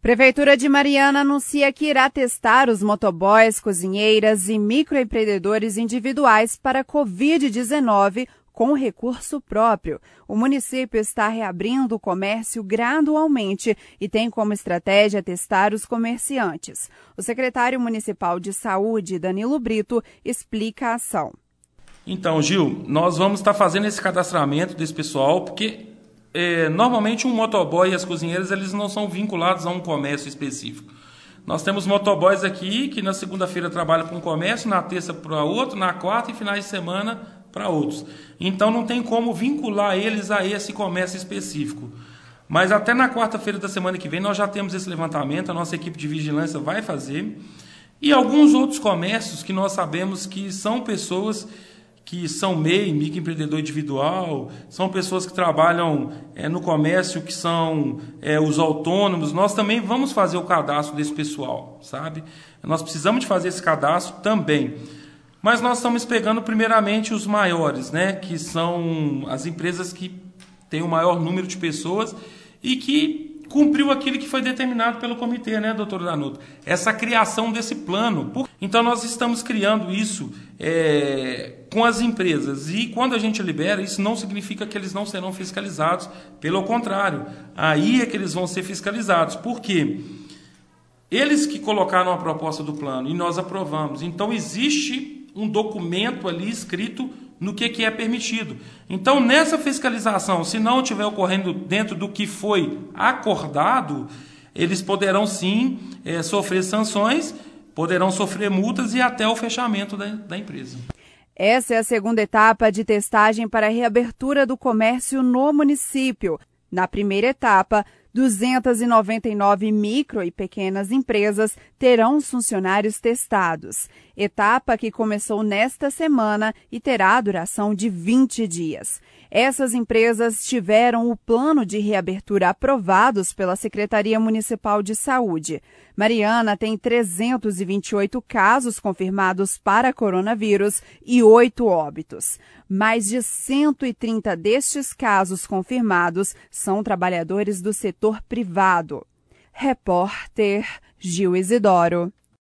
Prefeitura de Mariana anuncia que irá testar os motoboys, cozinheiras e microempreendedores individuais para Covid-19 com recurso próprio. O município está reabrindo o comércio gradualmente e tem como estratégia testar os comerciantes. O secretário municipal de saúde, Danilo Brito, explica a ação. Então, Gil, nós vamos estar fazendo esse cadastramento desse pessoal, porque é, normalmente um motoboy e as cozinheiras eles não são vinculados a um comércio específico. Nós temos motoboys aqui que na segunda-feira trabalham para um comércio, na terça para outro, na quarta e finais de semana para outros. Então não tem como vincular eles a esse comércio específico. Mas até na quarta-feira da semana que vem nós já temos esse levantamento, a nossa equipe de vigilância vai fazer. E alguns outros comércios que nós sabemos que são pessoas que são MEI, microempreendedor individual, são pessoas que trabalham é, no comércio, que são é, os autônomos. Nós também vamos fazer o cadastro desse pessoal, sabe? Nós precisamos de fazer esse cadastro também. Mas nós estamos pegando primeiramente os maiores, né? Que são as empresas que têm o maior número de pessoas e que cumpriu aquilo que foi determinado pelo comitê, né, doutor Danuto? Essa criação desse plano. Então, nós estamos criando isso é, com as empresas. E quando a gente libera, isso não significa que eles não serão fiscalizados. Pelo contrário, aí é que eles vão ser fiscalizados. Por quê? Eles que colocaram a proposta do plano e nós aprovamos. Então, existe um documento ali escrito no que, que é permitido. Então, nessa fiscalização, se não estiver ocorrendo dentro do que foi acordado, eles poderão sim é, sofrer sanções, poderão sofrer multas e até o fechamento da, da empresa. Essa é a segunda etapa de testagem para a reabertura do comércio no município. Na primeira etapa, 299 micro e pequenas empresas terão os funcionários testados, etapa que começou nesta semana e terá duração de 20 dias. Essas empresas tiveram o plano de reabertura aprovados pela Secretaria Municipal de Saúde. Mariana tem 328 casos confirmados para coronavírus e oito óbitos. Mais de 130 destes casos confirmados são trabalhadores do setor privado. Repórter Gil Isidoro.